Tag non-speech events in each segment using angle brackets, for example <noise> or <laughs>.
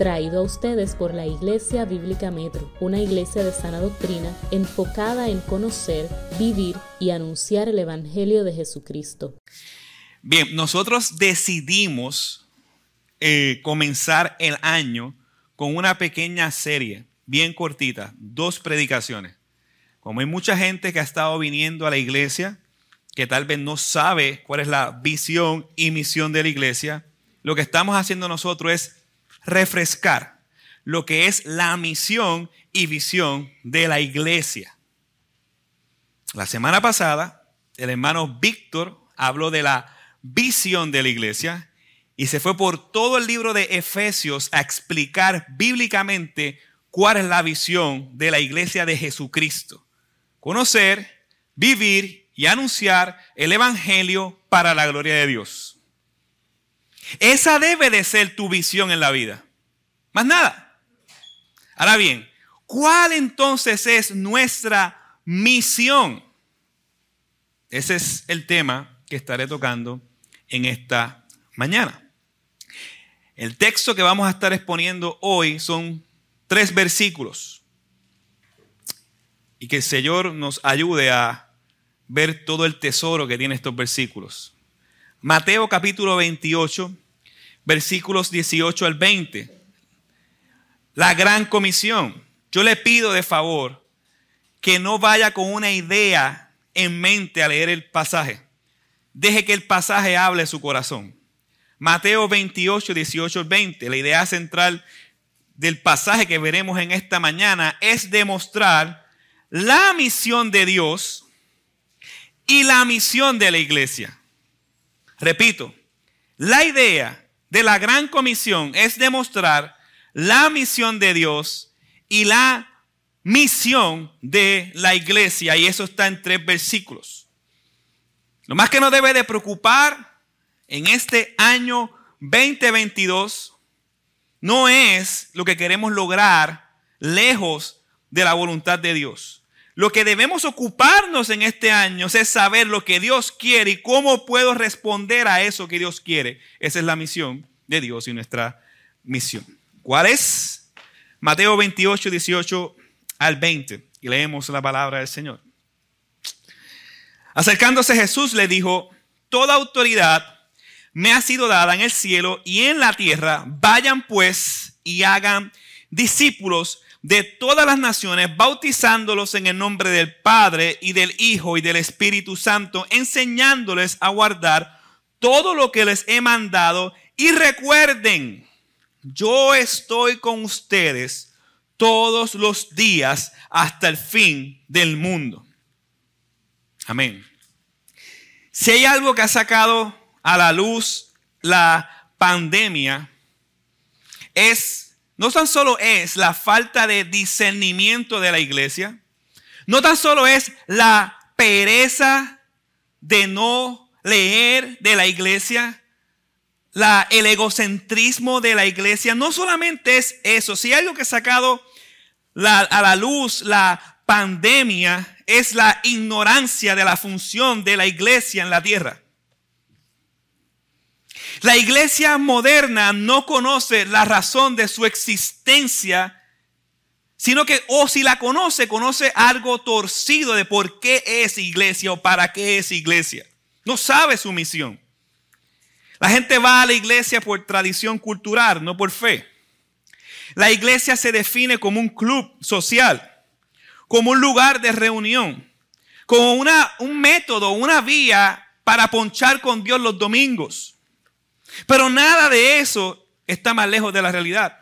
traído a ustedes por la Iglesia Bíblica Metro, una iglesia de sana doctrina enfocada en conocer, vivir y anunciar el Evangelio de Jesucristo. Bien, nosotros decidimos eh, comenzar el año con una pequeña serie, bien cortita, dos predicaciones. Como hay mucha gente que ha estado viniendo a la iglesia, que tal vez no sabe cuál es la visión y misión de la iglesia, lo que estamos haciendo nosotros es refrescar lo que es la misión y visión de la iglesia. La semana pasada, el hermano Víctor habló de la visión de la iglesia y se fue por todo el libro de Efesios a explicar bíblicamente cuál es la visión de la iglesia de Jesucristo. Conocer, vivir y anunciar el Evangelio para la gloria de Dios. Esa debe de ser tu visión en la vida. Más nada. Ahora bien, ¿cuál entonces es nuestra misión? Ese es el tema que estaré tocando en esta mañana. El texto que vamos a estar exponiendo hoy son tres versículos. Y que el Señor nos ayude a ver todo el tesoro que tiene estos versículos. Mateo capítulo 28, versículos 18 al 20. La gran comisión. Yo le pido de favor que no vaya con una idea en mente a leer el pasaje. Deje que el pasaje hable su corazón. Mateo 28, 18 al 20. La idea central del pasaje que veremos en esta mañana es demostrar la misión de Dios y la misión de la iglesia. Repito, la idea de la gran comisión es demostrar la misión de Dios y la misión de la iglesia. Y eso está en tres versículos. Lo más que nos debe de preocupar en este año 2022 no es lo que queremos lograr lejos de la voluntad de Dios. Lo que debemos ocuparnos en este año es saber lo que Dios quiere y cómo puedo responder a eso que Dios quiere. Esa es la misión de Dios y nuestra misión. ¿Cuál es? Mateo 28, 18 al 20. Y leemos la palabra del Señor. Acercándose Jesús le dijo, toda autoridad me ha sido dada en el cielo y en la tierra. Vayan pues y hagan discípulos de todas las naciones, bautizándolos en el nombre del Padre y del Hijo y del Espíritu Santo, enseñándoles a guardar todo lo que les he mandado. Y recuerden, yo estoy con ustedes todos los días hasta el fin del mundo. Amén. Si hay algo que ha sacado a la luz la pandemia, es no tan solo es la falta de discernimiento de la iglesia, no tan solo es la pereza de no leer de la iglesia, la, el egocentrismo de la iglesia, no solamente es eso, si hay algo que ha sacado a la luz la pandemia es la ignorancia de la función de la iglesia en la tierra. La iglesia moderna no conoce la razón de su existencia, sino que, o si la conoce, conoce algo torcido de por qué es iglesia o para qué es iglesia. No sabe su misión. La gente va a la iglesia por tradición cultural, no por fe. La iglesia se define como un club social, como un lugar de reunión, como una, un método, una vía para ponchar con Dios los domingos. Pero nada de eso está más lejos de la realidad.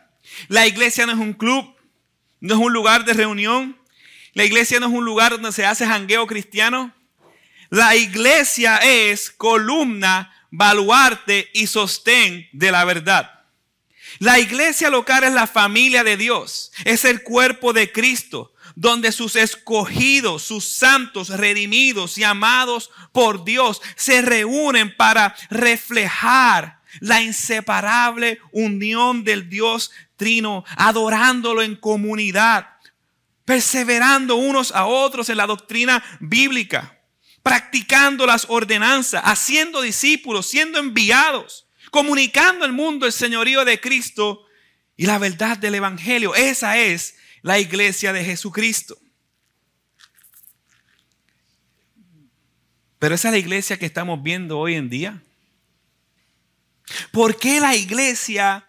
La iglesia no es un club, no es un lugar de reunión. La iglesia no es un lugar donde se hace jangueo cristiano. La iglesia es columna, baluarte y sostén de la verdad. La iglesia local es la familia de Dios, es el cuerpo de Cristo, donde sus escogidos, sus santos, redimidos y amados por Dios se reúnen para reflejar la inseparable unión del Dios Trino, adorándolo en comunidad, perseverando unos a otros en la doctrina bíblica, practicando las ordenanzas, haciendo discípulos, siendo enviados, comunicando al mundo el señorío de Cristo y la verdad del Evangelio. Esa es la iglesia de Jesucristo. Pero esa es la iglesia que estamos viendo hoy en día. ¿Por qué la iglesia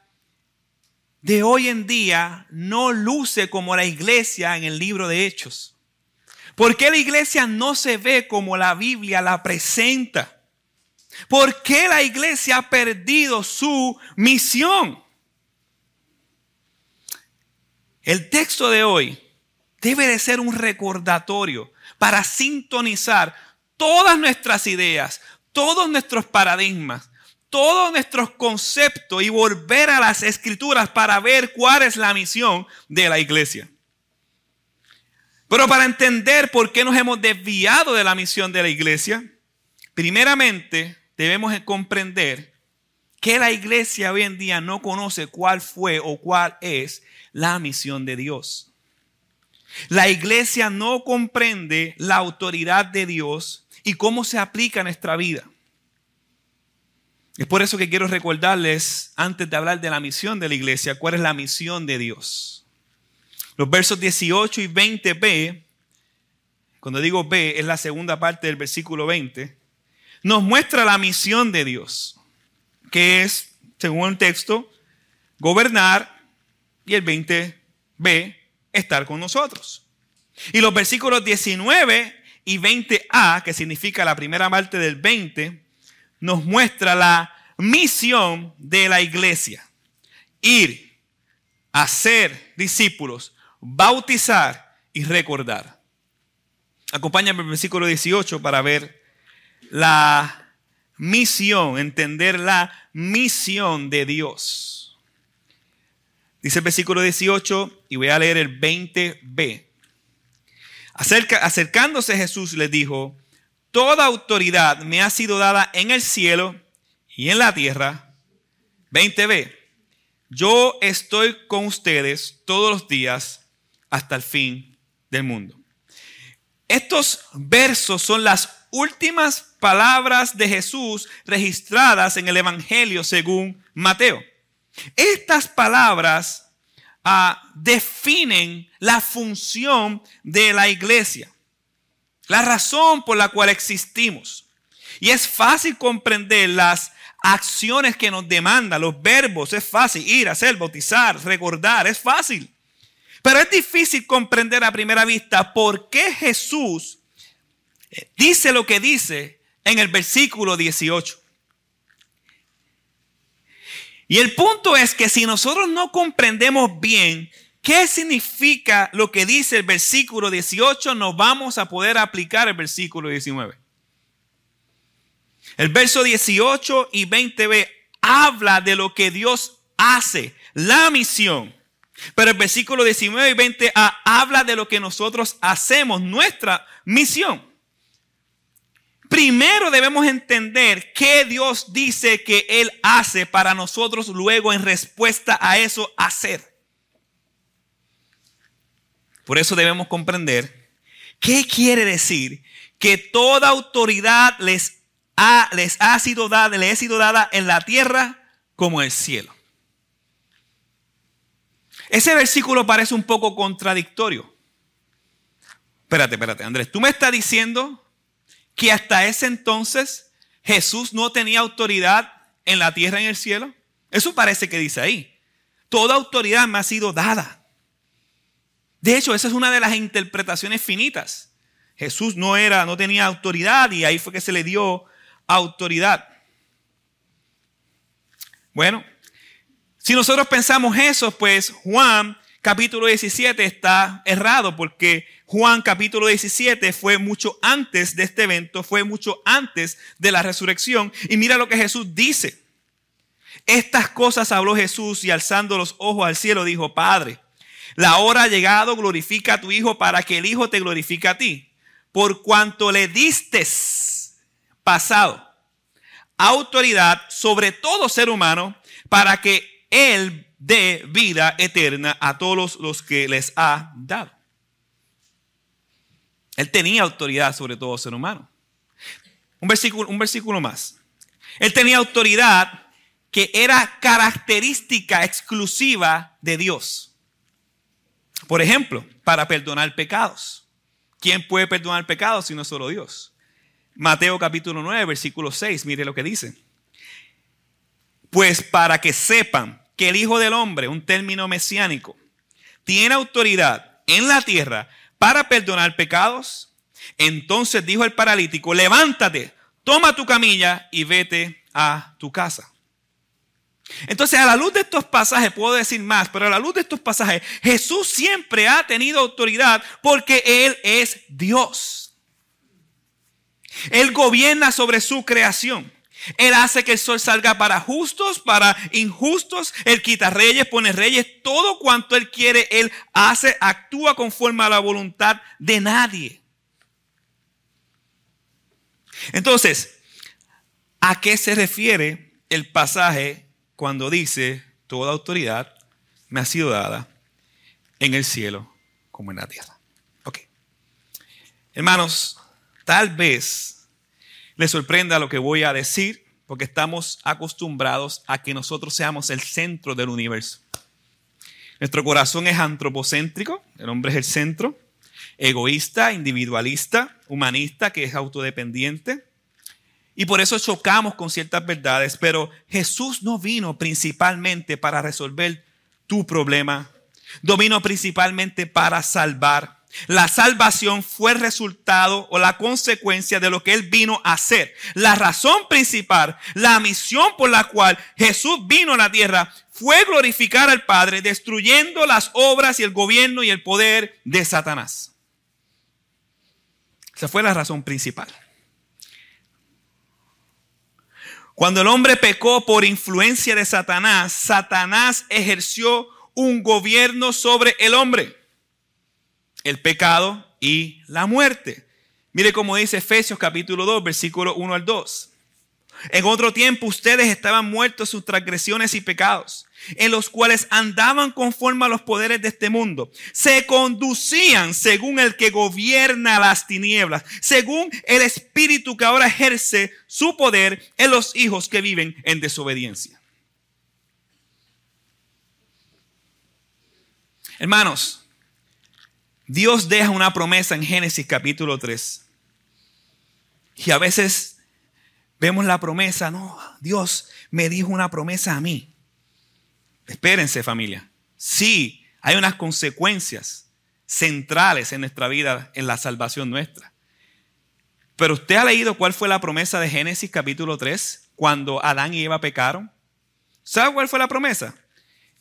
de hoy en día no luce como la iglesia en el libro de Hechos? ¿Por qué la iglesia no se ve como la Biblia la presenta? ¿Por qué la iglesia ha perdido su misión? El texto de hoy debe de ser un recordatorio para sintonizar todas nuestras ideas, todos nuestros paradigmas, todos nuestros conceptos y volver a las escrituras para ver cuál es la misión de la iglesia. Pero para entender por qué nos hemos desviado de la misión de la iglesia, primeramente debemos comprender que la iglesia hoy en día no conoce cuál fue o cuál es la misión de Dios. La iglesia no comprende la autoridad de Dios y cómo se aplica a nuestra vida. Es por eso que quiero recordarles, antes de hablar de la misión de la iglesia, cuál es la misión de Dios. Los versos 18 y 20b, cuando digo b, es la segunda parte del versículo 20, nos muestra la misión de Dios, que es, según el texto, gobernar y el 20b, estar con nosotros. Y los versículos 19 y 20a, que significa la primera parte del 20, nos muestra la misión de la iglesia. Ir, hacer discípulos, bautizar y recordar. Acompáñame al versículo 18 para ver la misión, entender la misión de Dios. Dice el versículo 18 y voy a leer el 20b. acercándose Jesús les dijo, Toda autoridad me ha sido dada en el cielo y en la tierra. 20b. Yo estoy con ustedes todos los días hasta el fin del mundo. Estos versos son las últimas palabras de Jesús registradas en el Evangelio según Mateo. Estas palabras ah, definen la función de la iglesia la razón por la cual existimos. Y es fácil comprender las acciones que nos demanda, los verbos, es fácil ir, hacer, bautizar, recordar, es fácil. Pero es difícil comprender a primera vista por qué Jesús eh, dice lo que dice en el versículo 18. Y el punto es que si nosotros no comprendemos bien ¿Qué significa lo que dice el versículo 18? No vamos a poder aplicar el versículo 19. El verso 18 y 20b habla de lo que Dios hace, la misión. Pero el versículo 19 y 20a habla de lo que nosotros hacemos, nuestra misión. Primero debemos entender qué Dios dice que Él hace para nosotros luego en respuesta a eso hacer. Por eso debemos comprender qué quiere decir que toda autoridad les ha, les ha sido dada, les ha sido dada en la tierra como en el cielo. Ese versículo parece un poco contradictorio. Espérate, espérate, Andrés. Tú me estás diciendo que hasta ese entonces Jesús no tenía autoridad en la tierra y en el cielo. Eso parece que dice ahí. Toda autoridad me ha sido dada. De hecho, esa es una de las interpretaciones finitas. Jesús no era, no tenía autoridad y ahí fue que se le dio autoridad. Bueno, si nosotros pensamos eso, pues Juan capítulo 17 está errado porque Juan capítulo 17 fue mucho antes de este evento, fue mucho antes de la resurrección. Y mira lo que Jesús dice. Estas cosas habló Jesús y alzando los ojos al cielo dijo, Padre, la hora ha llegado, glorifica a tu Hijo para que el Hijo te glorifique a ti. Por cuanto le diste pasado autoridad sobre todo ser humano para que Él dé vida eterna a todos los que les ha dado. Él tenía autoridad sobre todo ser humano. Un versículo, un versículo más. Él tenía autoridad que era característica exclusiva de Dios. Por ejemplo, para perdonar pecados. ¿Quién puede perdonar pecados si no solo Dios? Mateo capítulo 9, versículo 6, mire lo que dice. Pues para que sepan que el Hijo del Hombre, un término mesiánico, tiene autoridad en la tierra para perdonar pecados, entonces dijo el paralítico, levántate, toma tu camilla y vete a tu casa. Entonces, a la luz de estos pasajes, puedo decir más, pero a la luz de estos pasajes, Jesús siempre ha tenido autoridad porque Él es Dios. Él gobierna sobre su creación. Él hace que el sol salga para justos, para injustos. Él quita reyes, pone reyes. Todo cuanto Él quiere, Él hace, actúa conforme a la voluntad de nadie. Entonces, ¿a qué se refiere el pasaje cuando dice, toda autoridad me ha sido dada en el cielo como en la tierra? Ok. Hermanos, tal vez le sorprenda lo que voy a decir, porque estamos acostumbrados a que nosotros seamos el centro del universo. Nuestro corazón es antropocéntrico, el hombre es el centro, egoísta, individualista, humanista, que es autodependiente. Y por eso chocamos con ciertas verdades, pero Jesús no vino principalmente para resolver tu problema, no vino principalmente para salvar. La salvación fue el resultado o la consecuencia de lo que Él vino a hacer. La razón principal, la misión por la cual Jesús vino a la tierra fue glorificar al Padre, destruyendo las obras y el gobierno y el poder de Satanás. Esa fue la razón principal. Cuando el hombre pecó por influencia de Satanás, Satanás ejerció un gobierno sobre el hombre el pecado y la muerte. Mire cómo dice Efesios capítulo 2, versículo 1 al 2. En otro tiempo ustedes estaban muertos sus transgresiones y pecados, en los cuales andaban conforme a los poderes de este mundo. Se conducían según el que gobierna las tinieblas, según el espíritu que ahora ejerce su poder en los hijos que viven en desobediencia. Hermanos, Dios deja una promesa en Génesis capítulo 3. Y a veces vemos la promesa, no, Dios me dijo una promesa a mí. Espérense familia. Sí, hay unas consecuencias centrales en nuestra vida, en la salvación nuestra. Pero usted ha leído cuál fue la promesa de Génesis capítulo 3 cuando Adán y Eva pecaron. ¿Sabe cuál fue la promesa?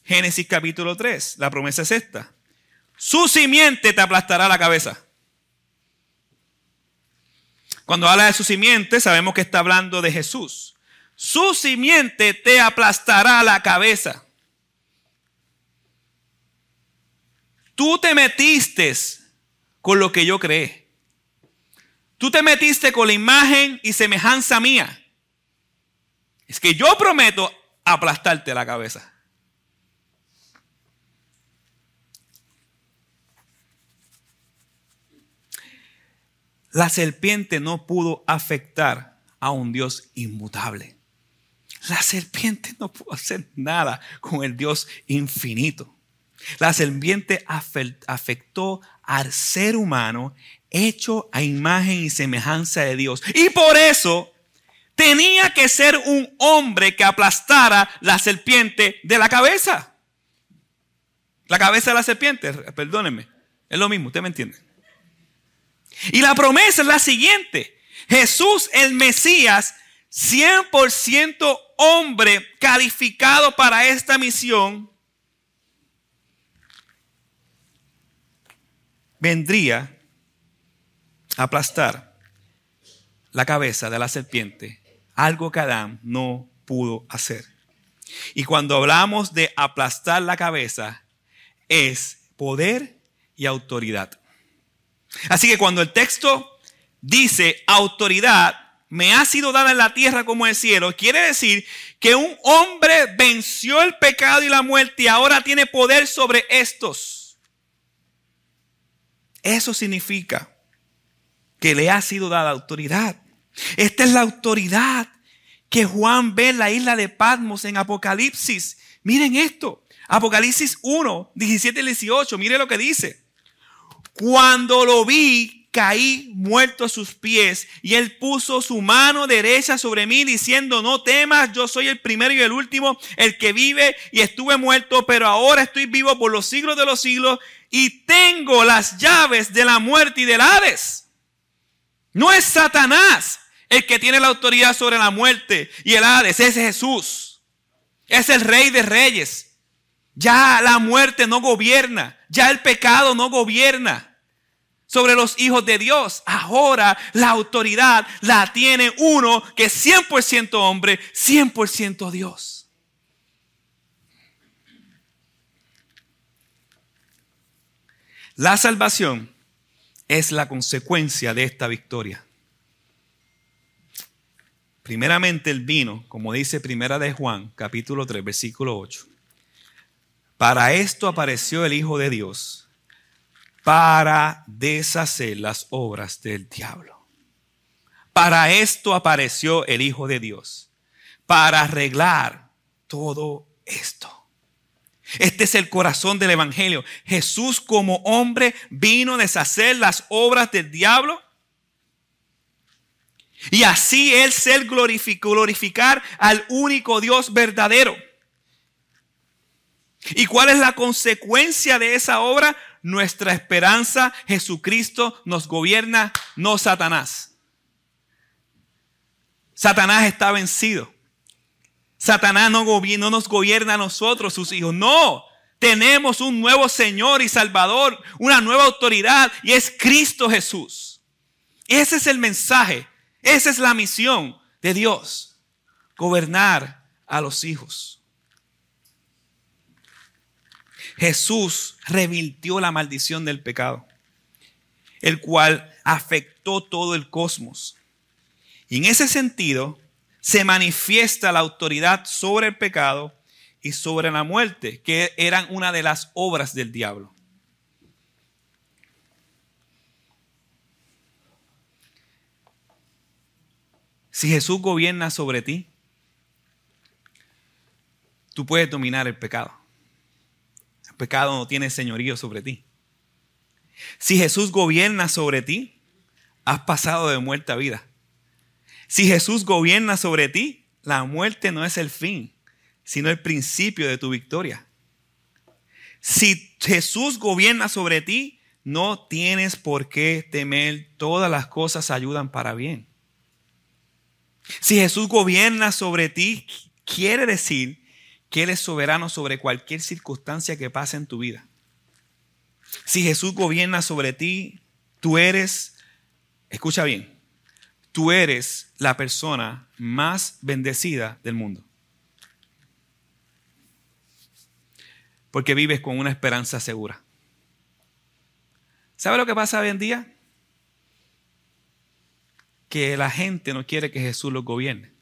Génesis capítulo 3. La promesa es esta su simiente te aplastará la cabeza. Cuando habla de su simiente, sabemos que está hablando de Jesús. Su simiente te aplastará la cabeza. Tú te metiste con lo que yo creé. Tú te metiste con la imagen y semejanza mía. Es que yo prometo aplastarte la cabeza. La serpiente no pudo afectar a un Dios inmutable. La serpiente no pudo hacer nada con el Dios infinito. La serpiente afectó al ser humano hecho a imagen y semejanza de Dios. Y por eso tenía que ser un hombre que aplastara la serpiente de la cabeza. La cabeza de la serpiente, perdónenme, es lo mismo, usted me entiende. Y la promesa es la siguiente. Jesús el Mesías, 100% hombre calificado para esta misión, vendría a aplastar la cabeza de la serpiente, algo que Adán no pudo hacer. Y cuando hablamos de aplastar la cabeza, es poder y autoridad. Así que cuando el texto dice autoridad me ha sido dada en la tierra como en el cielo, quiere decir que un hombre venció el pecado y la muerte y ahora tiene poder sobre estos. Eso significa que le ha sido dada autoridad. Esta es la autoridad que Juan ve en la isla de Patmos en Apocalipsis. Miren esto. Apocalipsis 1, 17 y 18. Mire lo que dice. Cuando lo vi, caí muerto a sus pies y él puso su mano derecha sobre mí diciendo, no temas, yo soy el primero y el último, el que vive y estuve muerto, pero ahora estoy vivo por los siglos de los siglos y tengo las llaves de la muerte y del Hades. No es Satanás el que tiene la autoridad sobre la muerte y el Hades, es Jesús. Es el rey de reyes. Ya la muerte no gobierna, ya el pecado no gobierna sobre los hijos de Dios. Ahora la autoridad la tiene uno que es 100% hombre, 100% Dios. La salvación es la consecuencia de esta victoria. Primeramente el vino, como dice Primera de Juan, capítulo 3, versículo 8 para esto apareció el Hijo de Dios, para deshacer las obras del diablo. Para esto apareció el Hijo de Dios, para arreglar todo esto. Este es el corazón del Evangelio. Jesús como hombre vino a deshacer las obras del diablo. Y así Él ser glorificar al único Dios verdadero. ¿Y cuál es la consecuencia de esa obra? Nuestra esperanza, Jesucristo nos gobierna, no Satanás. Satanás está vencido. Satanás no, no nos gobierna a nosotros, sus hijos. No, tenemos un nuevo Señor y Salvador, una nueva autoridad y es Cristo Jesús. Ese es el mensaje, esa es la misión de Dios, gobernar a los hijos. Jesús revirtió la maldición del pecado, el cual afectó todo el cosmos. Y en ese sentido se manifiesta la autoridad sobre el pecado y sobre la muerte, que eran una de las obras del diablo. Si Jesús gobierna sobre ti, tú puedes dominar el pecado pecado no tiene señorío sobre ti. Si Jesús gobierna sobre ti, has pasado de muerte a vida. Si Jesús gobierna sobre ti, la muerte no es el fin, sino el principio de tu victoria. Si Jesús gobierna sobre ti, no tienes por qué temer, todas las cosas ayudan para bien. Si Jesús gobierna sobre ti, quiere decir que Él es soberano sobre cualquier circunstancia que pase en tu vida. Si Jesús gobierna sobre ti, tú eres, escucha bien, tú eres la persona más bendecida del mundo. Porque vives con una esperanza segura. ¿Sabe lo que pasa hoy en día? Que la gente no quiere que Jesús los gobierne.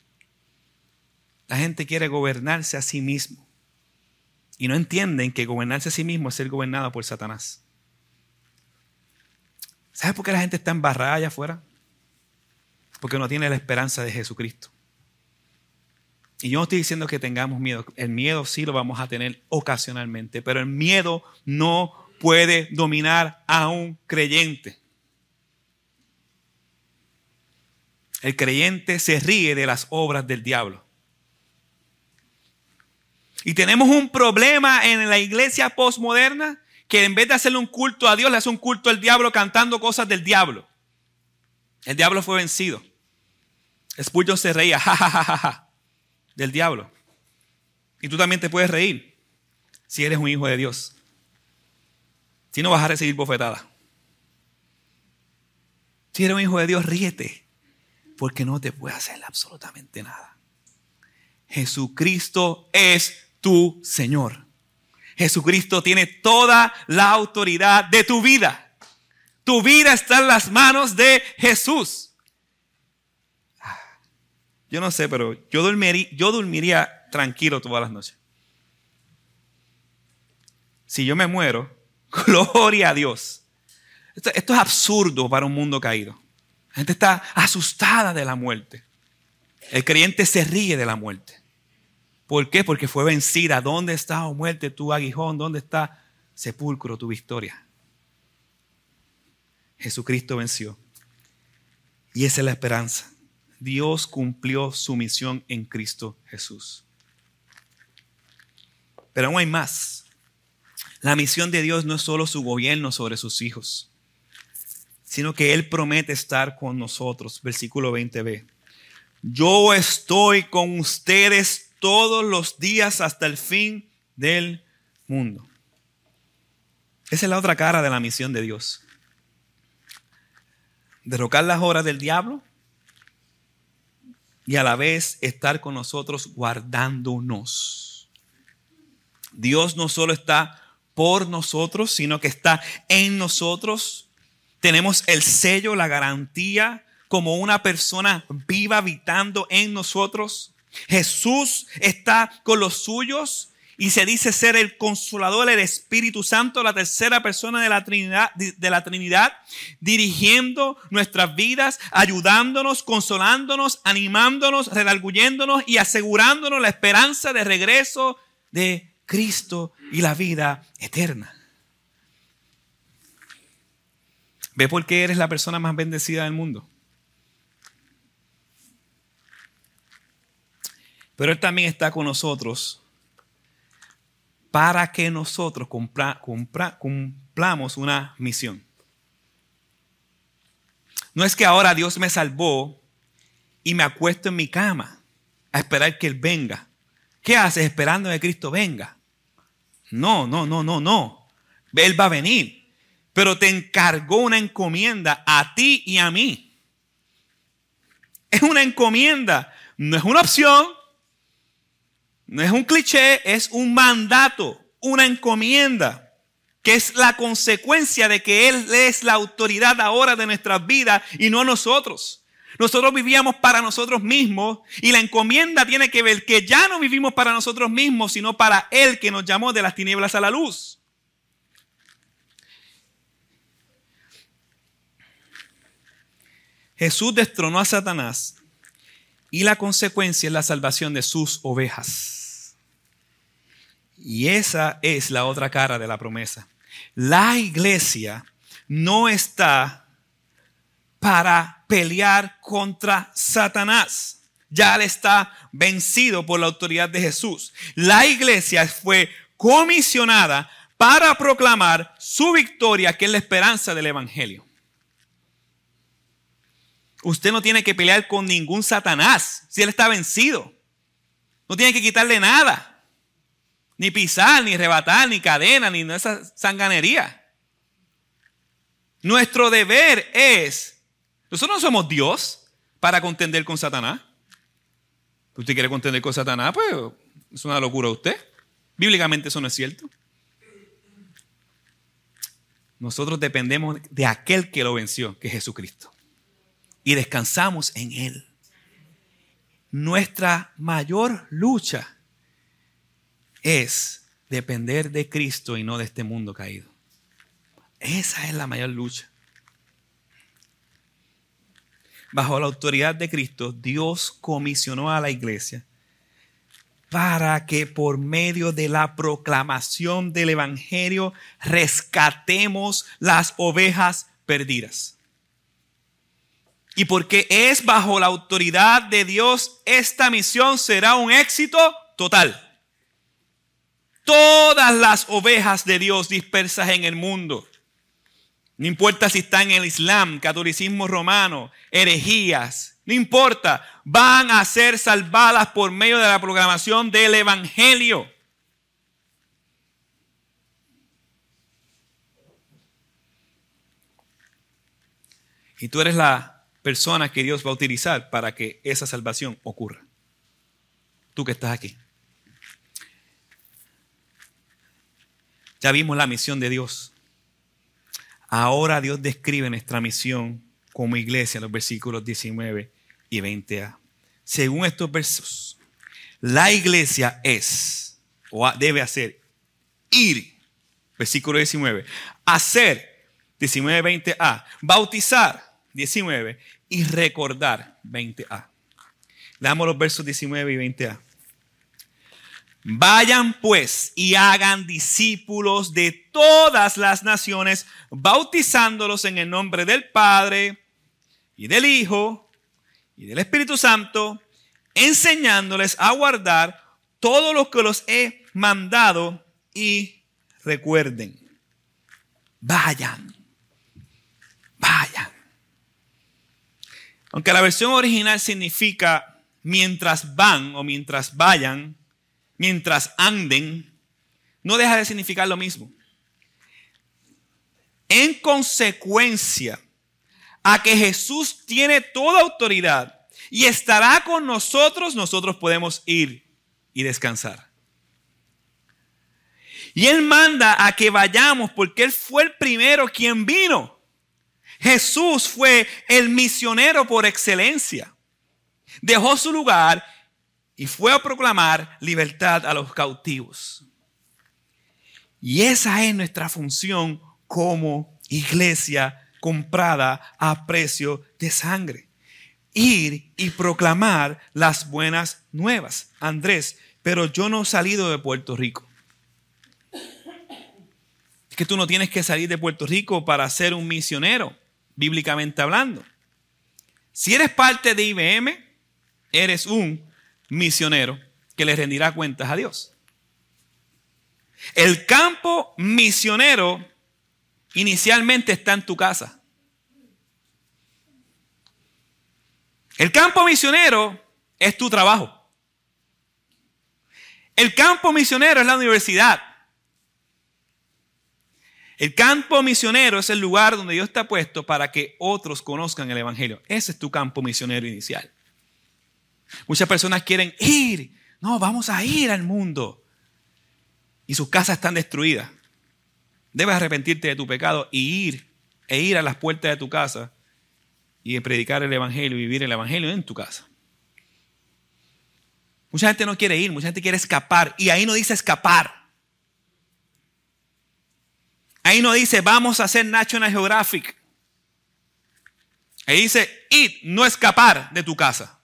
La gente quiere gobernarse a sí mismo. Y no entienden que gobernarse a sí mismo es ser gobernado por Satanás. ¿Sabes por qué la gente está embarrada allá afuera? Porque no tiene la esperanza de Jesucristo. Y yo no estoy diciendo que tengamos miedo. El miedo sí lo vamos a tener ocasionalmente, pero el miedo no puede dominar a un creyente. El creyente se ríe de las obras del diablo. Y tenemos un problema en la iglesia postmoderna que en vez de hacerle un culto a Dios, le hace un culto al diablo cantando cosas del diablo. El diablo fue vencido. Spurgeon se reía, <laughs> ja, del diablo. Y tú también te puedes reír si eres un hijo de Dios. Si no vas a recibir bofetada. Si eres un hijo de Dios, ríete, porque no te puede hacer absolutamente nada. Jesucristo es tu Señor. Jesucristo tiene toda la autoridad de tu vida. Tu vida está en las manos de Jesús. Yo no sé, pero yo dormiría, tranquilo todas las noches. Si yo me muero, <laughs> gloria a Dios. Esto, esto, es absurdo para un mundo caído. La gente está asustada de la muerte. El creyente se ríe de la muerte. ¿Por qué? Porque fue vencida. ¿Dónde está, oh muerte, tu aguijón? ¿Dónde está, sepulcro, tu victoria? Jesucristo venció. Y esa es la esperanza. Dios cumplió su misión en Cristo Jesús. Pero aún hay más. La misión de Dios no es solo su gobierno sobre sus hijos, sino que Él promete estar con nosotros. Versículo 20b. Yo estoy con ustedes todos los días hasta el fin del mundo. Esa es la otra cara de la misión de Dios. Derrocar las horas del diablo y a la vez estar con nosotros guardándonos. Dios no solo está por nosotros, sino que está en nosotros. Tenemos el sello, la garantía como una persona viva habitando en nosotros. Jesús está con los suyos y se dice ser el consolador, el Espíritu Santo, la tercera persona de la Trinidad, de la Trinidad, dirigiendo nuestras vidas, ayudándonos, consolándonos, animándonos, redarguyéndonos y asegurándonos la esperanza de regreso de Cristo y la vida eterna. ¿Ve por qué eres la persona más bendecida del mundo? Pero Él también está con nosotros para que nosotros cumplamos una misión. No es que ahora Dios me salvó y me acuesto en mi cama a esperar que Él venga. ¿Qué haces esperando que Cristo venga? No, no, no, no, no. Él va a venir. Pero te encargó una encomienda a ti y a mí. Es una encomienda. No es una opción. No es un cliché, es un mandato, una encomienda, que es la consecuencia de que Él es la autoridad ahora de nuestras vidas y no nosotros. Nosotros vivíamos para nosotros mismos y la encomienda tiene que ver que ya no vivimos para nosotros mismos, sino para Él que nos llamó de las tinieblas a la luz. Jesús destronó a Satanás y la consecuencia es la salvación de sus ovejas. Y esa es la otra cara de la promesa. La iglesia no está para pelear contra Satanás. Ya está vencido por la autoridad de Jesús. La iglesia fue comisionada para proclamar su victoria, que es la esperanza del Evangelio. Usted no tiene que pelear con ningún Satanás si él está vencido. No tiene que quitarle nada. Ni pisar, ni arrebatar, ni cadena, ni esa sanganería. Nuestro deber es, nosotros no somos Dios para contender con Satanás. ¿Usted quiere contender con Satanás? Pues es una locura usted. Bíblicamente eso no es cierto. Nosotros dependemos de aquel que lo venció, que es Jesucristo. Y descansamos en Él. Nuestra mayor lucha es depender de Cristo y no de este mundo caído. Esa es la mayor lucha. Bajo la autoridad de Cristo, Dios comisionó a la iglesia para que por medio de la proclamación del Evangelio rescatemos las ovejas perdidas. Y porque es bajo la autoridad de Dios, esta misión será un éxito total todas las ovejas de Dios dispersas en el mundo. No importa si están en el Islam, catolicismo romano, herejías, no importa, van a ser salvadas por medio de la programación del Evangelio. Y tú eres la persona que Dios va a utilizar para que esa salvación ocurra. Tú que estás aquí. Ya vimos la misión de Dios. Ahora Dios describe nuestra misión como iglesia en los versículos 19 y 20a. Según estos versos, la iglesia es o debe hacer ir, versículo 19, hacer, 19-20a, bautizar, 19, y recordar, 20a. Leamos los versos 19 y 20a. Vayan pues y hagan discípulos de todas las naciones, bautizándolos en el nombre del Padre y del Hijo y del Espíritu Santo, enseñándoles a guardar todo lo que los he mandado y recuerden. Vayan, vayan. Aunque la versión original significa mientras van o mientras vayan, mientras anden, no deja de significar lo mismo. En consecuencia a que Jesús tiene toda autoridad y estará con nosotros, nosotros podemos ir y descansar. Y Él manda a que vayamos porque Él fue el primero quien vino. Jesús fue el misionero por excelencia. Dejó su lugar y fue a proclamar libertad a los cautivos. Y esa es nuestra función como iglesia comprada a precio de sangre. Ir y proclamar las buenas nuevas. Andrés, pero yo no he salido de Puerto Rico. Es que tú no tienes que salir de Puerto Rico para ser un misionero, bíblicamente hablando. Si eres parte de IBM, eres un misionero que le rendirá cuentas a Dios. El campo misionero inicialmente está en tu casa. El campo misionero es tu trabajo. El campo misionero es la universidad. El campo misionero es el lugar donde Dios está puesto para que otros conozcan el Evangelio. Ese es tu campo misionero inicial. Muchas personas quieren ir. No, vamos a ir al mundo. Y sus casas están destruidas. Debes arrepentirte de tu pecado y ir, e ir a las puertas de tu casa y predicar el Evangelio y vivir el Evangelio en tu casa. Mucha gente no quiere ir, mucha gente quiere escapar. Y ahí no dice escapar. Ahí no dice vamos a hacer National Geographic. Ahí dice ir, no escapar de tu casa.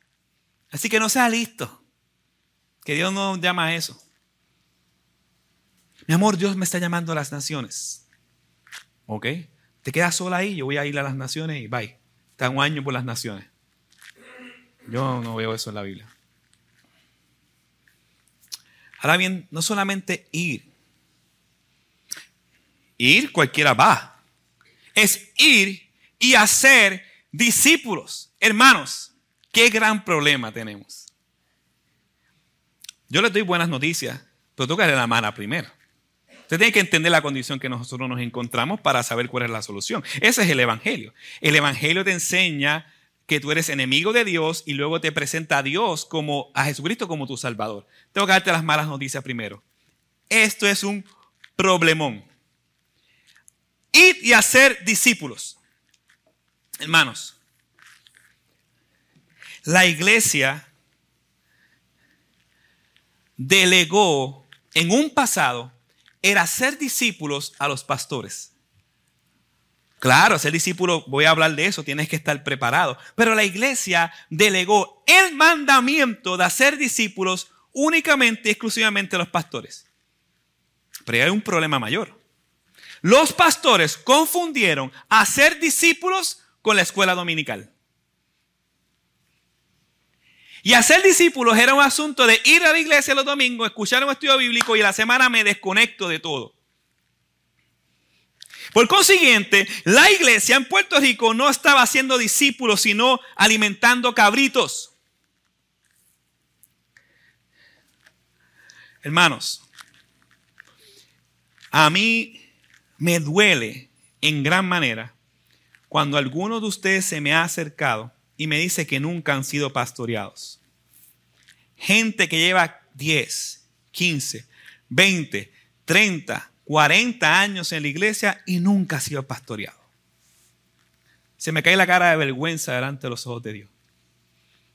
Así que no sea listo. Que Dios no llama a eso. Mi amor, Dios me está llamando a las naciones. ¿Ok? Te quedas sola ahí, yo voy a ir a las naciones y bye. Está un año por las naciones. Yo no veo eso en la Biblia. Ahora bien, no solamente ir. Ir cualquiera va. Es ir y hacer discípulos. Hermanos, Qué gran problema tenemos. Yo les doy buenas noticias, pero toca la mala primero. Usted tiene que entender la condición que nosotros nos encontramos para saber cuál es la solución. Ese es el Evangelio. El Evangelio te enseña que tú eres enemigo de Dios y luego te presenta a Dios como a Jesucristo como tu Salvador. Tengo que darte las malas noticias primero. Esto es un problemón. Ir y hacer discípulos. Hermanos, la iglesia delegó en un pasado era ser discípulos a los pastores. Claro, ser discípulo, voy a hablar de eso, tienes que estar preparado. Pero la iglesia delegó el mandamiento de hacer discípulos únicamente y exclusivamente a los pastores. Pero hay un problema mayor. Los pastores confundieron hacer discípulos con la escuela dominical. Y hacer discípulos era un asunto de ir a la iglesia los domingos, escuchar un estudio bíblico y la semana me desconecto de todo. Por consiguiente, la iglesia en Puerto Rico no estaba haciendo discípulos, sino alimentando cabritos. Hermanos, a mí me duele en gran manera cuando alguno de ustedes se me ha acercado y me dice que nunca han sido pastoreados. Gente que lleva 10, 15, 20, 30, 40 años en la iglesia y nunca ha sido pastoreado. Se me cae la cara de vergüenza delante de los ojos de Dios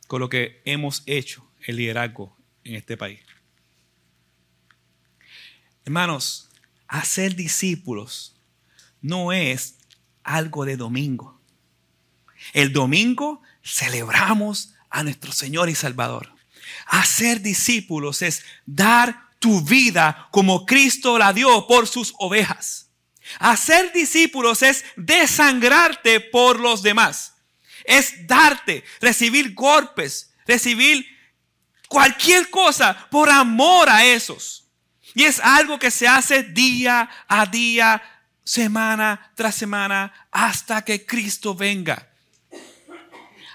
con lo que hemos hecho el liderazgo en este país. Hermanos, hacer discípulos no es algo de domingo. El domingo celebramos a nuestro Señor y Salvador. Hacer discípulos es dar tu vida como Cristo la dio por sus ovejas. Hacer discípulos es desangrarte por los demás. Es darte, recibir golpes, recibir cualquier cosa por amor a esos. Y es algo que se hace día a día, semana tras semana, hasta que Cristo venga.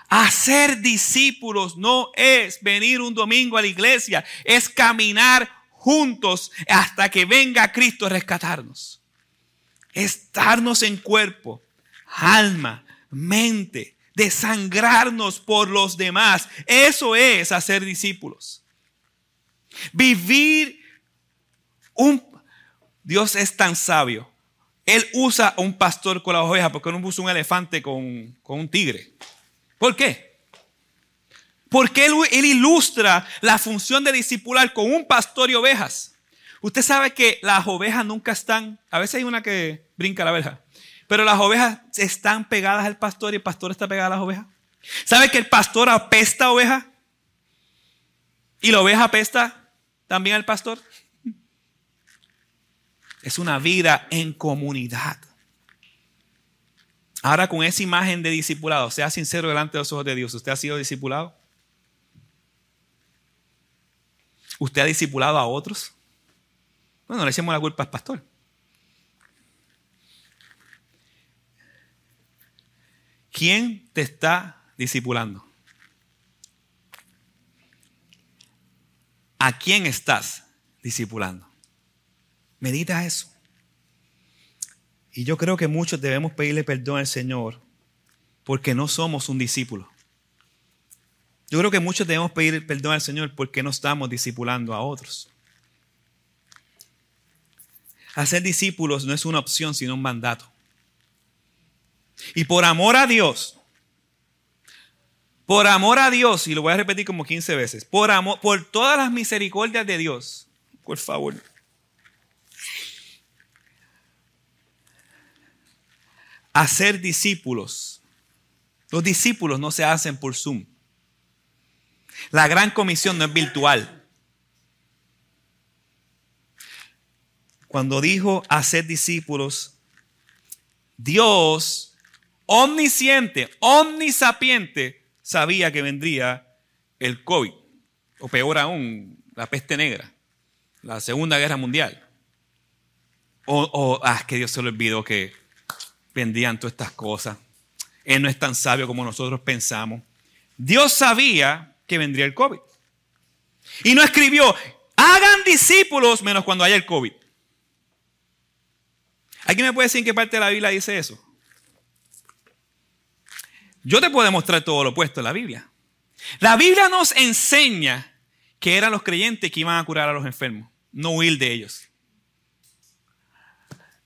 Hacer discípulos no es venir un domingo a la iglesia, es caminar juntos hasta que venga Cristo a rescatarnos. Estarnos en cuerpo, alma, mente, desangrarnos por los demás. Eso es hacer discípulos. Vivir Dios es tan sabio. Él usa un pastor con la oveja porque no usa un elefante con, un tigre. ¿Por qué? Porque él, ilustra la función de discipular con un pastor y ovejas. Usted sabe que las ovejas nunca están, a veces hay una que brinca la oveja, pero las ovejas están pegadas al pastor y el pastor está pegado a las ovejas. ¿Sabe que el pastor apesta a oveja? Y la oveja apesta también al pastor. Es una vida en comunidad. Ahora con esa imagen de discipulado, sea sincero delante de los ojos de Dios, ¿usted ha sido discipulado? ¿Usted ha discipulado a otros? Bueno, no le echemos la culpa al pastor. ¿Quién te está discipulando? ¿A quién estás discipulando? Medita eso. Y yo creo que muchos debemos pedirle perdón al Señor porque no somos un discípulo. Yo creo que muchos debemos pedir perdón al Señor porque no estamos discipulando a otros. Hacer discípulos no es una opción, sino un mandato. Y por amor a Dios, por amor a Dios, y lo voy a repetir como 15 veces, por amor, por todas las misericordias de Dios, por favor, hacer discípulos. Los discípulos no se hacen por Zoom. La gran comisión no es virtual. Cuando dijo hacer discípulos, Dios, omnisciente, omnisapiente, sabía que vendría el COVID, o peor aún, la peste negra, la Segunda Guerra Mundial. O, o ah, que Dios se le olvidó que vendían todas estas cosas. Él no es tan sabio como nosotros pensamos. Dios sabía que vendría el COVID. Y no escribió, hagan discípulos menos cuando haya el COVID. ¿Alguien me puede decir en qué parte de la Biblia dice eso? Yo te puedo demostrar todo lo opuesto en la Biblia. La Biblia nos enseña que eran los creyentes que iban a curar a los enfermos, no huir de ellos.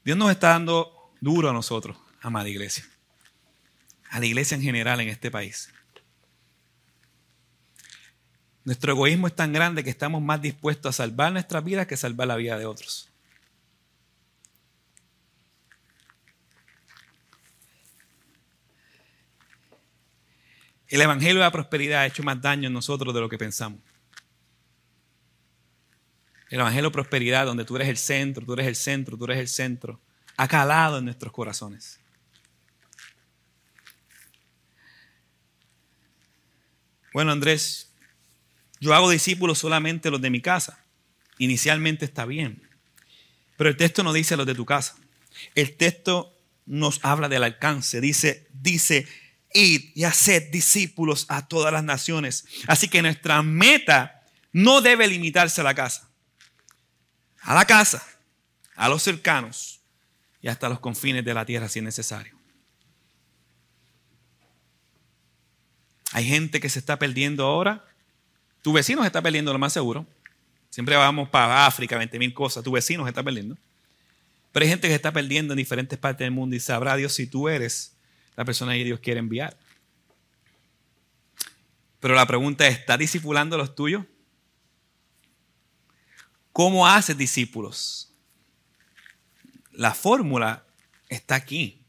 Dios nos está dando duro a nosotros, amada iglesia. A la iglesia en general en este país. Nuestro egoísmo es tan grande que estamos más dispuestos a salvar nuestras vidas que salvar la vida de otros. El Evangelio de la Prosperidad ha hecho más daño en nosotros de lo que pensamos. El Evangelio de Prosperidad, donde tú eres el centro, tú eres el centro, tú eres el centro ha calado en nuestros corazones. Bueno, Andrés, yo hago discípulos solamente los de mi casa. Inicialmente está bien, pero el texto no dice los de tu casa. El texto nos habla del alcance. Dice, dice, id y haced discípulos a todas las naciones. Así que nuestra meta no debe limitarse a la casa. A la casa, a los cercanos, y hasta los confines de la tierra si es necesario. Hay gente que se está perdiendo ahora. Tu vecino se está perdiendo lo más seguro. Siempre vamos para África, 20 mil cosas. Tu vecino se está perdiendo. Pero hay gente que se está perdiendo en diferentes partes del mundo y sabrá Dios si tú eres la persona que Dios quiere enviar. Pero la pregunta es, ¿estás discipulando los tuyos? ¿Cómo haces discípulos? La fórmula está aquí.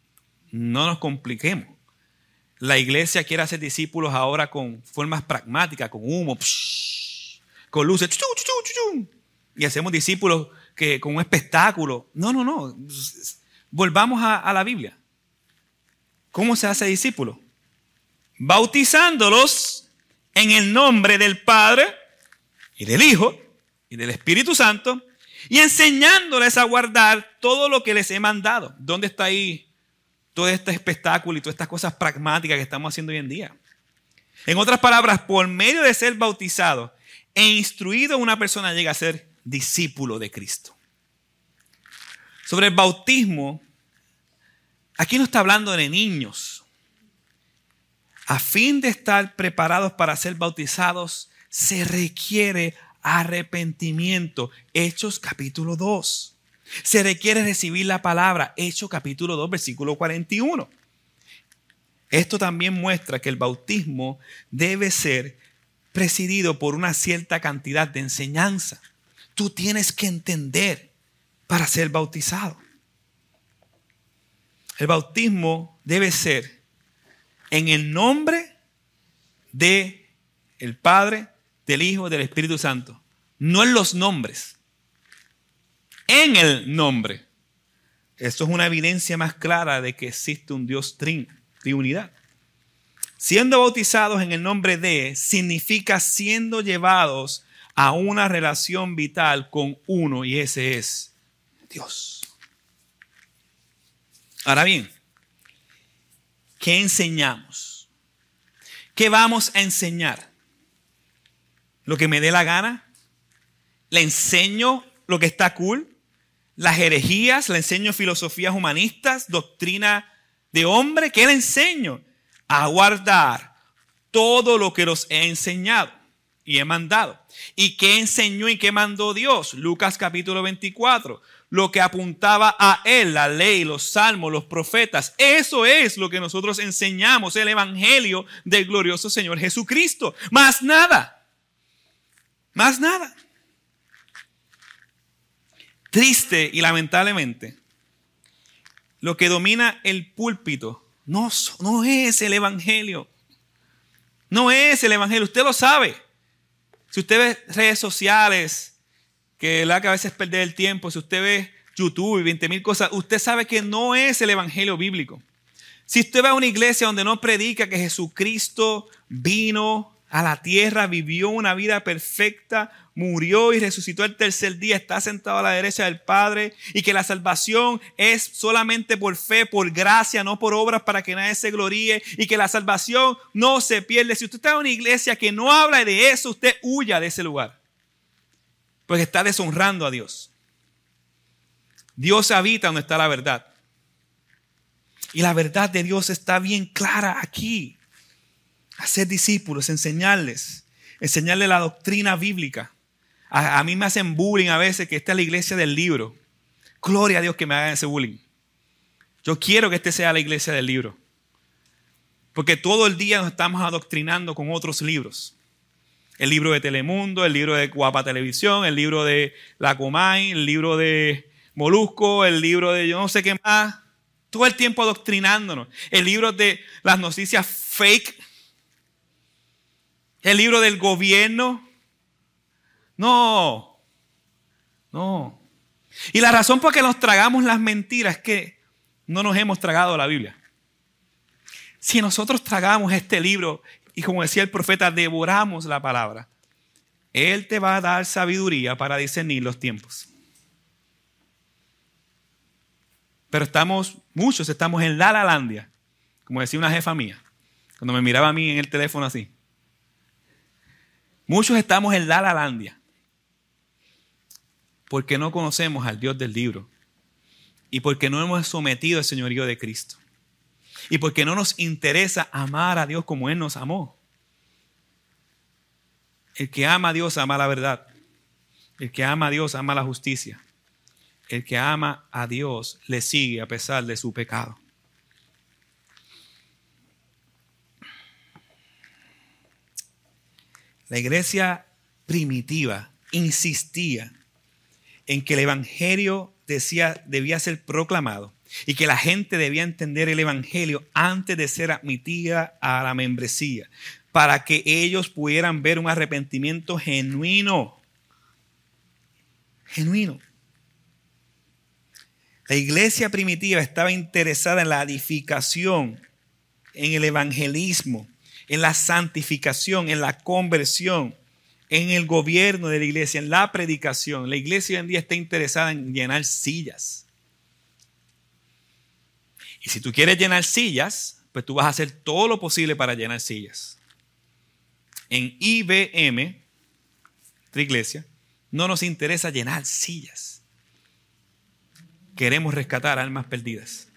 No nos compliquemos. la iglesia quiere hacer discípulos ahora con formas pragmáticas, con humo, con luces, y hacemos discípulos que, con un espectáculo. No, no, no. Volvamos a, a la Biblia. ¿Cómo se hace discípulo? Bautizándolos en el nombre del Padre y del Hijo y del Espíritu Santo y enseñándoles a guardar todo lo que les he mandado. ¿Dónde está ahí todo este espectáculo y todas estas cosas pragmáticas que estamos haciendo hoy en día? En otras palabras, por medio de ser bautizado e instruido, una persona llega a ser discípulo de Cristo. Sobre el bautismo, aquí no está hablando de niños. A fin de estar preparados para ser bautizados, se requiere arrepentimiento. Hechos capítulo 2. Se requiere recibir la palabra. Hechos capítulo 2, versículo 41. Esto también muestra que el bautismo debe ser presidido por una cierta cantidad de enseñanza. Tú tienes que entender para ser bautizado. El bautismo debe ser en el nombre de el Padre, del Hijo, del Espíritu Santo. No en los nombres. En el nombre. Esto es una evidencia más clara de que existe un Dios trin, unidad. Siendo bautizados en el nombre de significa siendo llevados a una relación vital con uno y ese es Dios. Ahora bien, ¿qué enseñamos? ¿Qué vamos a enseñar? ¿Lo que me dé la gana? ¿Le enseño lo que está cool? ¿Las herejías? ¿Le enseño filosofías humanistas? ¿Doctrina de hombre? ¿Qué le enseño? A guardar todo lo que los he enseñado y he mandado. ¿Y qué enseñó y qué mandó Dios? Lucas capítulo 24 lo que apuntaba a Él, la ley, los salmos, los profetas. Eso es lo que nosotros enseñamos, el Evangelio del glorioso Señor Jesucristo. Más nada. Más nada. Triste y lamentablemente, lo que domina el púlpito no, no es el Evangelio. No es el Evangelio. Usted lo sabe. Si usted ve redes sociales, que la que a veces perder el tiempo, si usted ve YouTube y 20 mil cosas, usted sabe que no es el Evangelio bíblico. Si usted va a una iglesia donde no predica que Jesucristo vino a la tierra, vivió una vida perfecta, murió y resucitó el tercer día, está sentado a la derecha del Padre y que la salvación es solamente por fe, por gracia, no por obras para que nadie se gloríe y que la salvación no se pierde. Si usted está en una iglesia que no habla de eso, usted huya de ese lugar porque está deshonrando a Dios. Dios habita donde está la verdad. Y la verdad de Dios está bien clara aquí. Hacer discípulos, enseñarles, enseñarles la doctrina bíblica. A, mí me hacen bullying a veces que esta es la iglesia del libro. Gloria a Dios que me hagan ese bullying. Yo quiero que este sea la iglesia del libro. Porque todo el día nos estamos adoctrinando con otros libros. El libro de Telemundo, el libro de Guapa Televisión, el libro de La Comay, el libro de Molusco, el libro de yo no sé qué más. Todo el tiempo adoctrinándonos. El libro de las noticias fake. El libro del gobierno. No. No. Y la razón por que nos tragamos las mentiras es que no nos hemos tragado la Biblia. Si nosotros tragamos este libro y como decía el profeta, devoramos la palabra. Él te va a dar sabiduría para discernir los tiempos. Pero estamos, muchos estamos en la lalandia, como decía una jefa mía, cuando me miraba a mí en el teléfono así. Muchos estamos en la lalandia porque no conocemos al Dios del libro y porque no hemos sometido al señorío de Cristo y porque no nos interesa amar a Dios como Él nos amó. El que ama a Dios ama la verdad. El que ama a Dios ama la justicia. El que ama a Dios le sigue a pesar de su pecado. La iglesia primitiva insistía en que el Evangelio decía, debía ser proclamado y que la gente debía entender el Evangelio antes de ser admitida a la membresía, para que ellos pudieran ver un arrepentimiento genuino. Genuino. La iglesia primitiva estaba interesada en la edificación, en el evangelismo, en la santificación, en la conversión, en el gobierno de la iglesia, en la predicación. La iglesia hoy en día está interesada en llenar sillas. Y si tú quieres llenar sillas, pues tú vas a hacer todo lo posible para llenar sillas. En IBM, nuestra iglesia, no nos interesa llenar sillas. Queremos rescatar almas perdidas.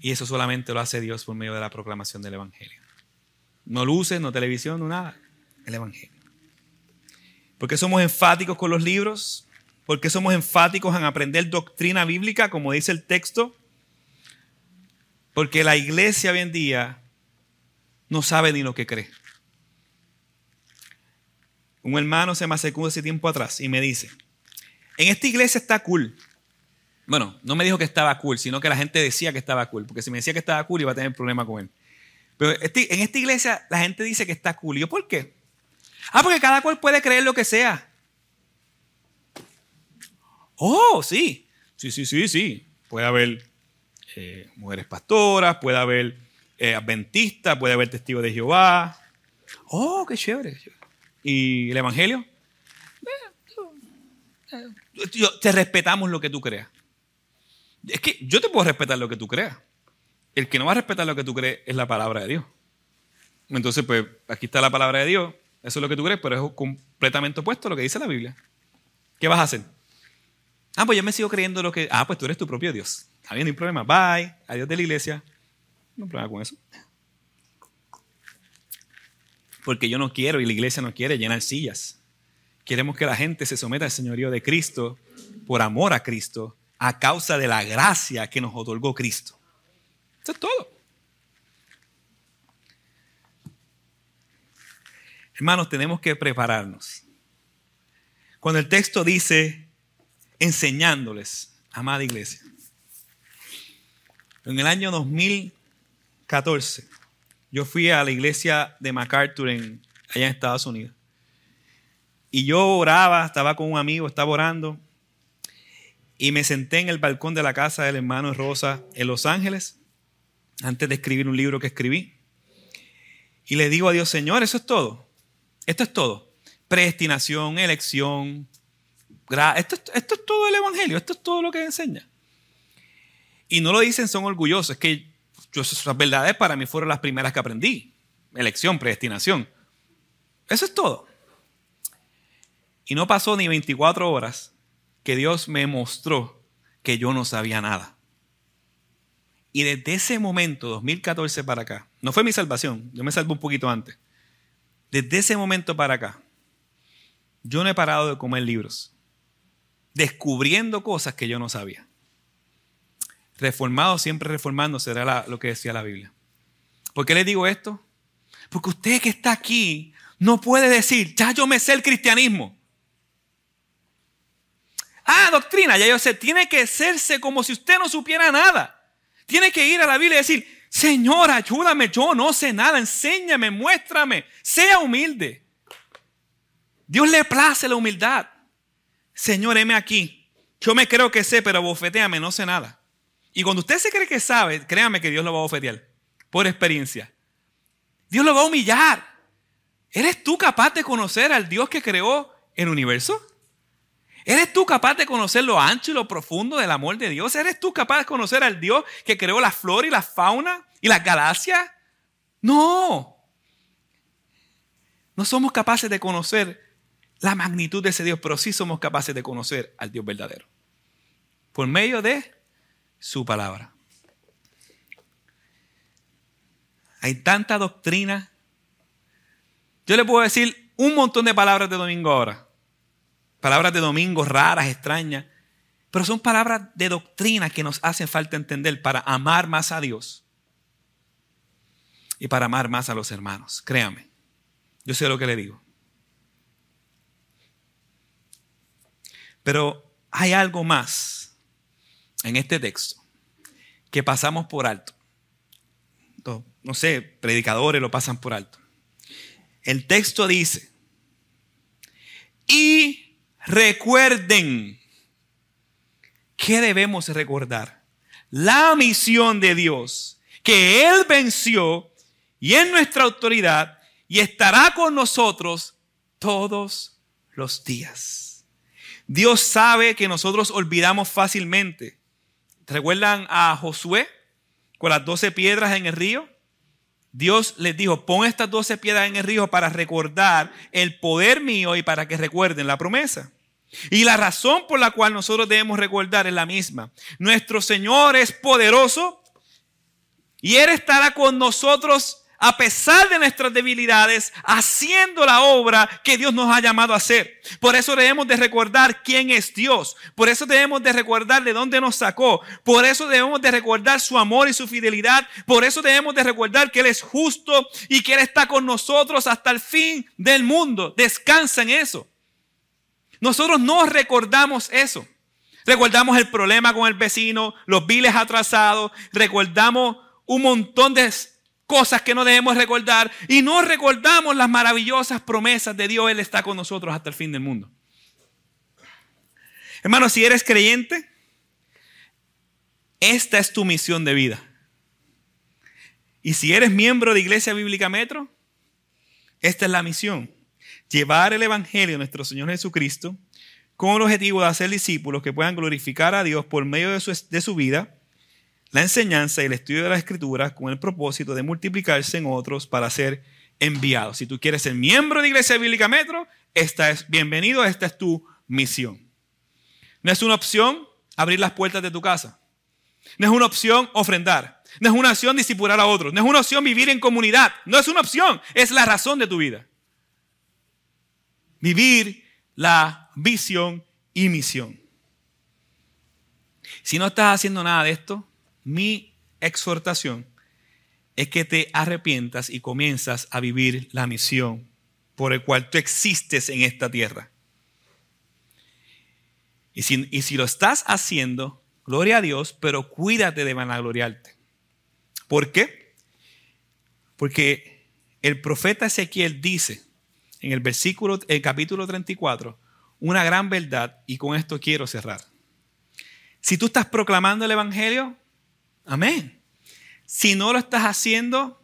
Y eso solamente lo hace Dios por medio de la proclamación del Evangelio. No luces, no televisión, no nada. El Evangelio. Porque somos enfáticos con los libros, porque somos enfáticos en aprender doctrina bíblica, como dice el texto. Porque la iglesia hoy en día no sabe ni lo que cree. Un hermano se me acercó hace tiempo atrás y me dice, en esta iglesia está cool. Bueno, no me dijo que estaba cool, sino que la gente decía que estaba cool, porque si me decía que estaba cool iba a tener problema con él. Pero este, en esta iglesia la gente dice que está cool. ¿Y yo por qué? Ah, porque cada cual puede creer lo que sea. Oh, sí. Sí, sí, sí, sí. Puede haber eh, mujeres pastoras, puede haber eh, adventistas, puede haber testigos de Jehová. Oh, qué chévere. ¿Y el Evangelio? te respetamos lo que tú creas. Es que yo te puedo respetar lo que tú creas. El que no va a respetar lo que tú crees es la palabra de Dios. Entonces, pues aquí está la palabra de Dios. Eso es lo que tú crees, pero es completamente opuesto a lo que dice la Biblia. ¿Qué vas a hacer? Ah, pues yo me sigo creyendo lo que. Ah, pues tú eres tu propio Dios. Está bien, no hay problema. Bye. Adiós de la iglesia. No hay problema con eso. Porque yo no quiero y la iglesia no quiere llenar sillas. Queremos que la gente se someta al señorío de Cristo por amor a Cristo, a causa de la gracia que nos otorgó Cristo. Eso es todo. Hermanos, tenemos que prepararnos. Cuando el texto dice enseñándoles, amada iglesia. En el año 2014, yo fui a la iglesia de MacArthur en, allá en Estados Unidos. Y yo oraba, estaba con un amigo, estaba orando. Y me senté en el balcón de la casa del hermano Rosa en Los Ángeles, antes de escribir un libro que escribí. Y le digo a Dios, Señor, eso es todo. Esto es todo. Predestinación, elección, esto, esto es todo el Evangelio, esto es todo lo que enseña. Y no lo dicen, son orgullosos, es que yo, esas verdades para mí fueron las primeras que aprendí. Elección, predestinación. Eso es todo. Y no pasó ni 24 horas que Dios me mostró que yo no sabía nada. Y desde ese momento, 2014 para acá, no fue mi salvación, yo me salvo un poquito antes. Desde ese momento para acá, yo no he parado de comer libros descubriendo cosas que yo no sabía. Reformado, siempre reformando, será lo que decía la Biblia. ¿Por qué les digo esto? Porque usted que está aquí no puede decir, ya yo me sé el cristianismo. Ah, doctrina, ya yo sé, tiene que hacerse como si usted no supiera nada. Tiene que ir a la Biblia y decir, Señor, ayúdame, yo no sé nada, enséñame, muéstrame, sea humilde. Dios le place la humildad. Señor, heme aquí. Yo me creo que sé, pero bofeteame, no sé nada. Y cuando usted se cree que sabe, créame que Dios lo va a bofetear, por experiencia. Dios lo va a humillar. ¿Eres tú capaz de conocer al Dios que creó el universo? ¿Eres tú capaz de conocer lo ancho y lo profundo del amor de Dios? ¿Eres tú capaz de conocer al Dios que creó la flor y la fauna y las galaxias? No. No somos capaces de conocer la magnitud de ese Dios, pero sí somos capaces de conocer al Dios verdadero. Por medio de su palabra. Hay tanta doctrina. Yo le puedo decir un montón de palabras de domingo ahora. Palabras de domingo raras, extrañas. Pero son palabras de doctrina que nos hacen falta entender para amar más a Dios y para amar más a los hermanos. Créame, yo sé lo que le digo. Pero hay algo más en este texto que pasamos por alto. No sé, predicadores lo pasan por alto. El texto dice, y recuerden, ¿qué debemos recordar? La misión de Dios, que Él venció y en nuestra autoridad y estará con nosotros todos los días. Dios sabe que nosotros olvidamos fácilmente. ¿Recuerdan a Josué con las doce piedras en el río? Dios les dijo, pon estas doce piedras en el río para recordar el poder mío y para que recuerden la promesa. Y la razón por la cual nosotros debemos recordar es la misma. Nuestro Señor es poderoso y Él estará con nosotros a pesar de nuestras debilidades, haciendo la obra que Dios nos ha llamado a hacer. Por eso debemos de recordar quién es Dios. Por eso debemos de recordar de dónde nos sacó. Por eso debemos de recordar su amor y su fidelidad. Por eso debemos de recordar que Él es justo y que Él está con nosotros hasta el fin del mundo. Descansa en eso. Nosotros no recordamos eso. Recordamos el problema con el vecino, los biles atrasados, recordamos un montón de cosas que no debemos recordar y no recordamos las maravillosas promesas de Dios. Él está con nosotros hasta el fin del mundo. Hermano, si eres creyente, esta es tu misión de vida. Y si eres miembro de Iglesia Bíblica Metro, esta es la misión. Llevar el Evangelio de nuestro Señor Jesucristo con el objetivo de hacer discípulos que puedan glorificar a Dios por medio de su, vida la enseñanza y el estudio de las escrituras con el propósito de multiplicarse en otros para ser enviados. Si tú quieres ser miembro de Iglesia Bíblica Metro, esta es bienvenido, esta es tu misión. No es una opción abrir las puertas de tu casa. No es una opción ofrendar. No es una opción disipular a otros. No es una opción vivir en comunidad. No es una opción, es la razón de tu vida. Vivir la visión y misión. Si no estás haciendo nada de esto, mi exhortación es que te arrepientas y comienzas a vivir la misión por el cual tú existes en esta tierra. Y si, y si lo estás haciendo, gloria a Dios, pero cuídate de vanagloriarte. ¿Por qué? Porque el profeta Ezequiel dice en el versículo, el capítulo 34, una gran verdad y con esto quiero cerrar. Si tú estás proclamando el Evangelio, Amén. Si no lo estás haciendo,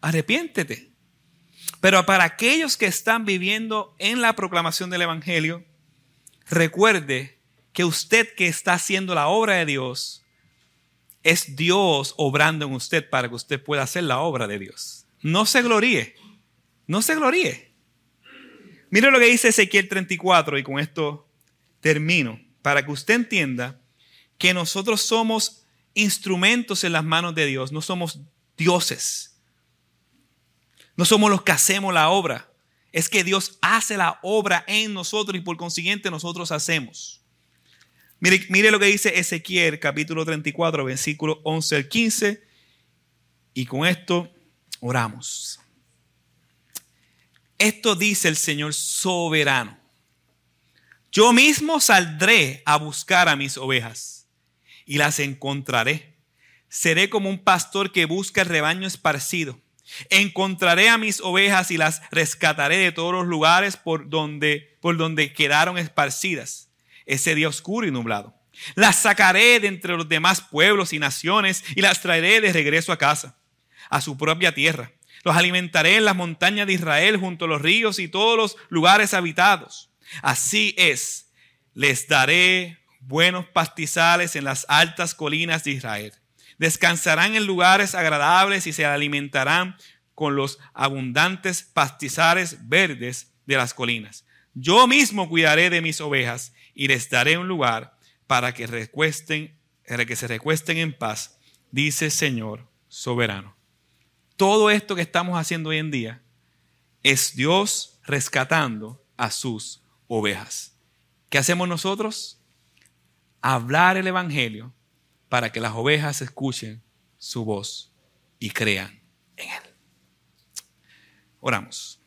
arrepiéntete. Pero para aquellos que están viviendo en la proclamación del Evangelio, recuerde que usted que está haciendo la obra de Dios, es Dios obrando en usted para que usted pueda hacer la obra de Dios. No se gloríe, no se gloríe. Mire lo que dice Ezequiel 34 y con esto termino, para que usted entienda que nosotros somos instrumentos en las manos de Dios, no somos dioses. No somos los que hacemos la obra. Es que Dios hace la obra en nosotros y por consiguiente nosotros hacemos. Mire, mire lo que dice Ezequiel capítulo 34, versículo 11 al 15. Y con esto oramos. Esto dice el Señor soberano. Yo mismo saldré a buscar a mis ovejas y las encontraré. Seré como un pastor que busca el rebaño esparcido. Encontraré a mis ovejas y las rescataré de todos los lugares por donde, por donde quedaron esparcidas ese día oscuro y nublado. Las sacaré de entre los demás pueblos y naciones y las traeré de regreso a casa, a su propia tierra. Los alimentaré en las montañas de Israel junto a los ríos y todos los lugares habitados. Así es, les daré buenos pastizales en las altas colinas de Israel. Descansarán en lugares agradables y se alimentarán con los abundantes pastizales verdes de las colinas. Yo mismo cuidaré de mis ovejas y les daré un lugar para que, recuesten, para que se recuesten en paz, dice Señor soberano. Todo esto que estamos haciendo hoy en día es Dios rescatando a sus ovejas. ¿Qué hacemos nosotros? hablar el Evangelio para que las ovejas escuchen su voz y crean en Él. Oramos.